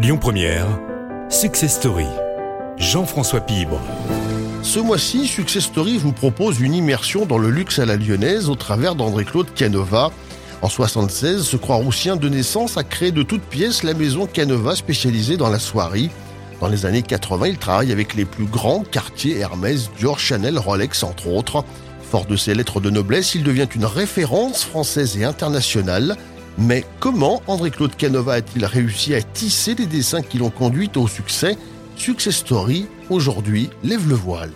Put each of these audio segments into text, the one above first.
Lyon Première, Success Story. Jean-François Pibre. Ce mois-ci, Success Story vous propose une immersion dans le luxe à la lyonnaise au travers d'André-Claude Canova. En 76, ce Croix-Roussien de naissance a créé de toutes pièces la maison Canova spécialisée dans la soierie. Dans les années 80, il travaille avec les plus grands quartiers Hermès, Dior, Chanel, Rolex, entre autres. Fort de ses lettres de noblesse, il devient une référence française et internationale. Mais comment André-Claude Canova a-t-il réussi à tisser les dessins qui l'ont conduit au succès Success Story, aujourd'hui, lève le voile.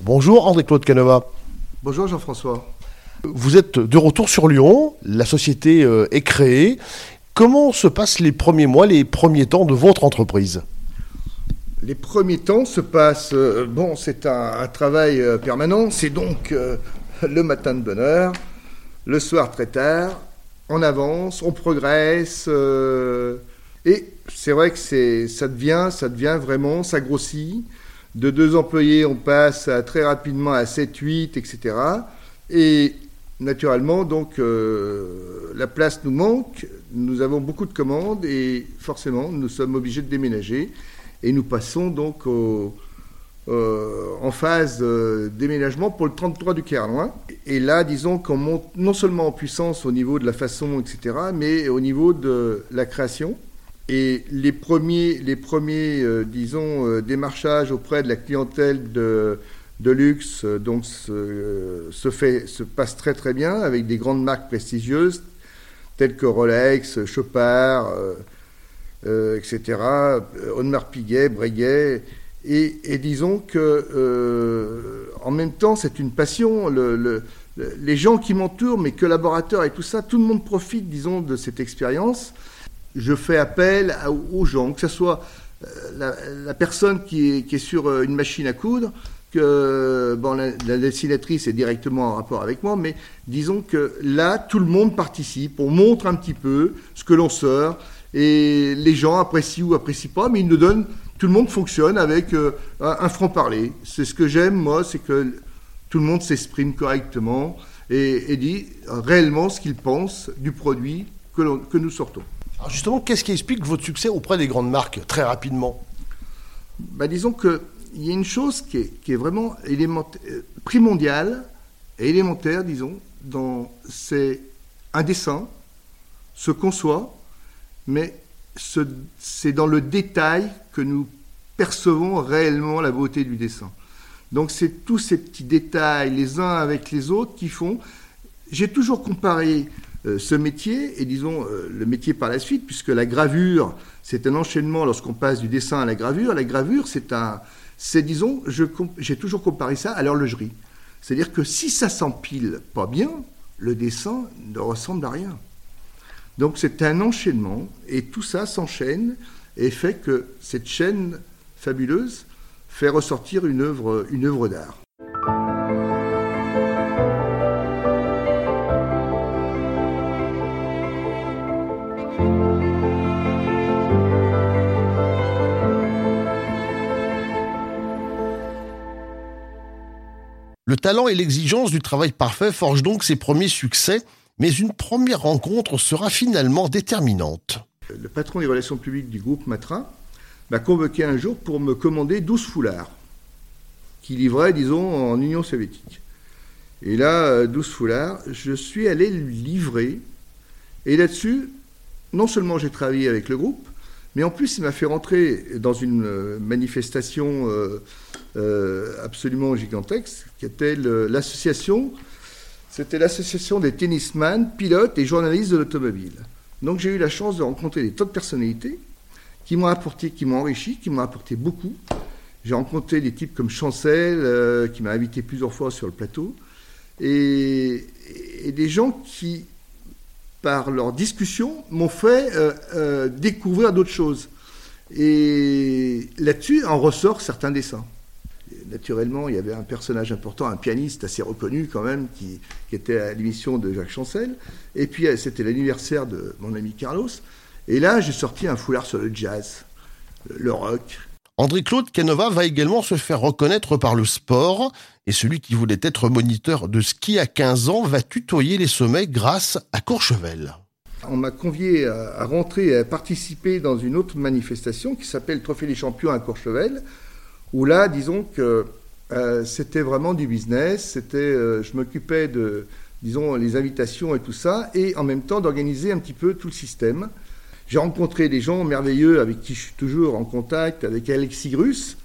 Bonjour André-Claude Canova. Bonjour Jean-François. Vous êtes de retour sur Lyon, la société euh, est créée. Comment se passent les premiers mois, les premiers temps de votre entreprise? Les premiers temps se passent, euh, bon, c'est un, travail euh, permanent, c'est donc le matin de bonne heure, le soir très tard, on avance, on progresse, et c'est vrai que ça devient, ça devient vraiment, ça grossit. De deux employés, on passe très rapidement à 7, 8, etc. Et naturellement, donc, euh, la place nous manque, nous avons beaucoup de commandes et forcément, nous sommes obligés de déménager. Et nous passons donc euh, en phase de déménagement pour le 33 du Caire Et là, disons qu'on monte non seulement en puissance au niveau de la façon, etc., mais au niveau de la création. Et les premiers, les premiers euh, disons, démarchages auprès de la clientèle de de luxe euh, donc se, fait, se passe très très bien avec des grandes marques prestigieuses telles que Rolex, Chopard, euh, euh, etc., Audemars Piguet, Breguet. Et, disons que en même temps, c'est une passion. Le, les gens qui m'entourent, mes collaborateurs et tout ça, tout le monde profite, disons, de cette expérience. Je fais appel aux gens, que ce soit la, personne qui est, sur une machine à coudre, que bon, la, dessinatrice est directement en rapport avec moi, mais disons que là, tout le monde participe, on montre un petit peu ce que l'on sort, et les gens apprécient ou apprécient pas, mais ils nous donnent, tout le monde fonctionne avec euh, un, franc-parler. C'est ce que j'aime, moi, c'est que tout le monde s'exprime correctement et, dit réellement ce qu'il pense du produit que, que nous sortons. Alors justement, qu'est-ce qui explique votre succès auprès des grandes marques, très rapidement? Bah, Disons que il y a une chose qui est, vraiment euh, primordiale et élémentaire, disons, dans c'est un dessin se conçoit, mais c'est dans le détail que nous percevons réellement la beauté du dessin. Donc c'est tous ces petits détails, les uns avec les autres, qui font. J'ai toujours comparé euh, ce métier et disons euh, le métier par la suite, puisque la gravure, c'est un enchaînement lorsqu'on passe du dessin à la gravure. La gravure, c'est un, c'est, disons, j'ai toujours comparé ça à l'horlogerie. C'est-à-dire que si ça s'empile pas bien, le dessin ne ressemble à rien. Donc c'est un enchaînement, et tout ça s'enchaîne et fait que cette chaîne fabuleuse fait ressortir une œuvre, une œuvre d'art. Le talent et l'exigence du travail parfait forgent donc ses premiers succès, mais une première rencontre sera finalement déterminante. Le patron des relations publiques du groupe Matra m'a convoqué un jour pour me commander 12 foulards, qui livraient, disons, en Union soviétique. Et là, 12 foulards, je suis allé lui livrer. Et là-dessus, non seulement j'ai travaillé avec le groupe, mais en plus, il m'a fait rentrer dans une euh, manifestation euh, euh, absolument gigantesque, qui était l'association, c'était l'association des tennisman, pilotes et journalistes de l'automobile. Donc j'ai eu la chance de rencontrer des tas de personnalités qui m'ont apporté, qui m'ont enrichi, qui m'ont apporté beaucoup. J'ai rencontré des types comme Chancel, euh, qui m'a invité plusieurs fois sur le plateau, et, des gens qui, par leur discussion, m'ont fait euh, découvrir d'autres choses. Et là-dessus en ressort certains dessins naturellement, il y avait un personnage important, un pianiste assez reconnu quand même, qui, était à l'émission de Jacques Chancel. Et puis, euh, c'était l'anniversaire de mon ami Carlos. Et là, j'ai sorti un foulard sur le jazz, le rock. André-Claude Canova va également se faire reconnaître par le sport, et celui qui voulait être moniteur de ski à 15 ans va tutoyer les sommets grâce à Courchevel. On m'a convié à, rentrer et à participer dans une autre manifestation qui s'appelle Trophée des champions à Courchevel, où là, disons que euh, c'était vraiment du business, c'était, euh, je m'occupais de, disons, les invitations et tout ça, et en même temps d'organiser un petit peu tout le système. J'ai rencontré des gens merveilleux avec qui je suis toujours en contact, avec Alexis Russe,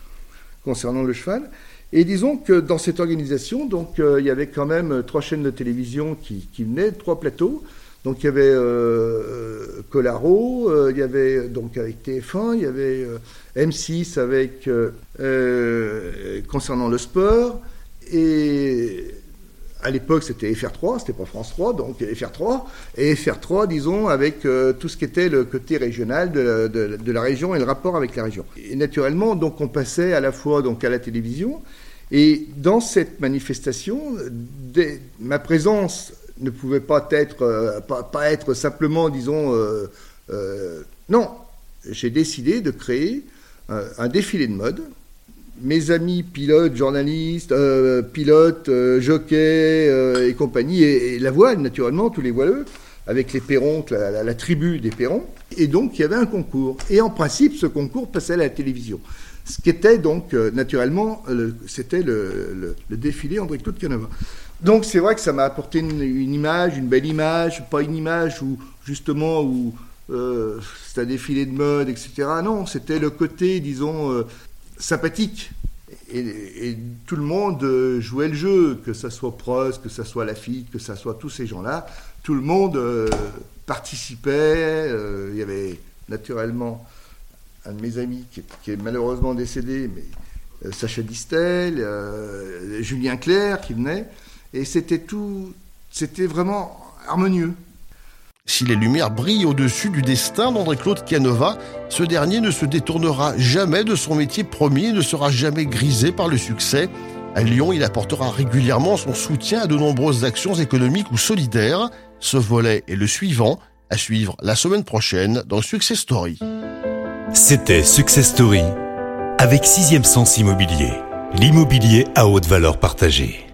concernant le cheval. Et disons que dans cette organisation, donc, euh, il y avait quand même trois chaînes de télévision qui, qui venaient, trois plateaux. Donc il y avait euh, Colaro, euh, il y avait donc avec TF1, il y avait M6 avec concernant le sport. Et à l'époque, c'était FR3, c'était pas France 3, donc FR3, et FR3, disons, avec euh, tout ce qui était le côté régional de la, région et le rapport avec la région. Et naturellement, donc, on passait à la fois donc, à la télévision, et dans cette manifestation, ma présence ne pouvait pas être, euh, pas, être simplement, disons, euh, non, j'ai décidé de créer un défilé de mode mes amis pilotes, journalistes, euh, pilotes, euh, jockeys euh, et compagnie, et, la voile, naturellement, tous les voileux, avec les perrons, la, tribu des perrons. Et donc, il y avait un concours. Et en principe, ce concours passait à la télévision. Ce qui était donc, naturellement, c'était le, défilé André Claude Canova. Donc, c'est vrai que ça m'a apporté une, image, une belle image, pas une image où, justement, où c'est un défilé de mode, etc. Non, c'était le côté, disons, sympathique. Et, tout le monde euh, jouait le jeu, que ce soit Prost, que ce soit Lafitte, que ce soit tous ces gens-là. Tout le monde euh, participait. Euh, il y avait naturellement un de mes amis qui est, malheureusement décédé, mais Sacha Distel, Julien Clerc qui venait. Et c'était tout, c'était vraiment harmonieux. Si les lumières brillent au-dessus du destin d'André-Claude Canova, ce dernier ne se détournera jamais de son métier promis et ne sera jamais grisé par le succès. À Lyon, il apportera régulièrement son soutien à de nombreuses actions économiques ou solidaires. Ce volet est le suivant, à suivre la semaine prochaine dans Success Story. C'était Success Story avec Sixième Sens Immobilier, l'immobilier à haute valeur partagée.